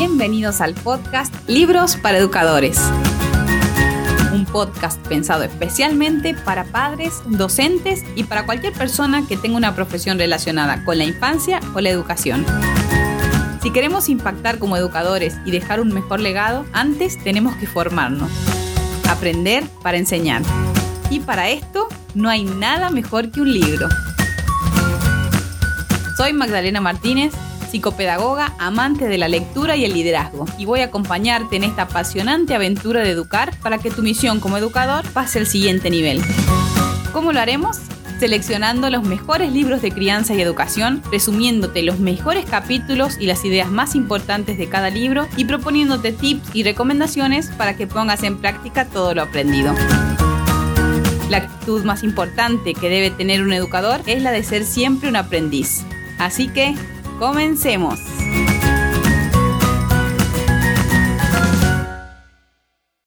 Bienvenidos al podcast Libros para Educadores. Un podcast pensado especialmente para padres, docentes y para cualquier persona que tenga una profesión relacionada con la infancia o la educación. Si queremos impactar como educadores y dejar un mejor legado, antes tenemos que formarnos. Aprender para enseñar. Y para esto no hay nada mejor que un libro. Soy Magdalena Martínez, psicopedagoga, amante de la lectura y el liderazgo, y voy a acompañarte en esta apasionante aventura de educar para que tu misión como educador pase al siguiente nivel. ¿Cómo lo haremos? seleccionando los mejores libros de crianza y educación, resumiéndote los mejores capítulos y las ideas más importantes de cada libro y proponiéndote tips y recomendaciones para que pongas en práctica todo lo aprendido. La actitud más importante que debe tener un educador es la de ser siempre un aprendiz. Así que, comencemos.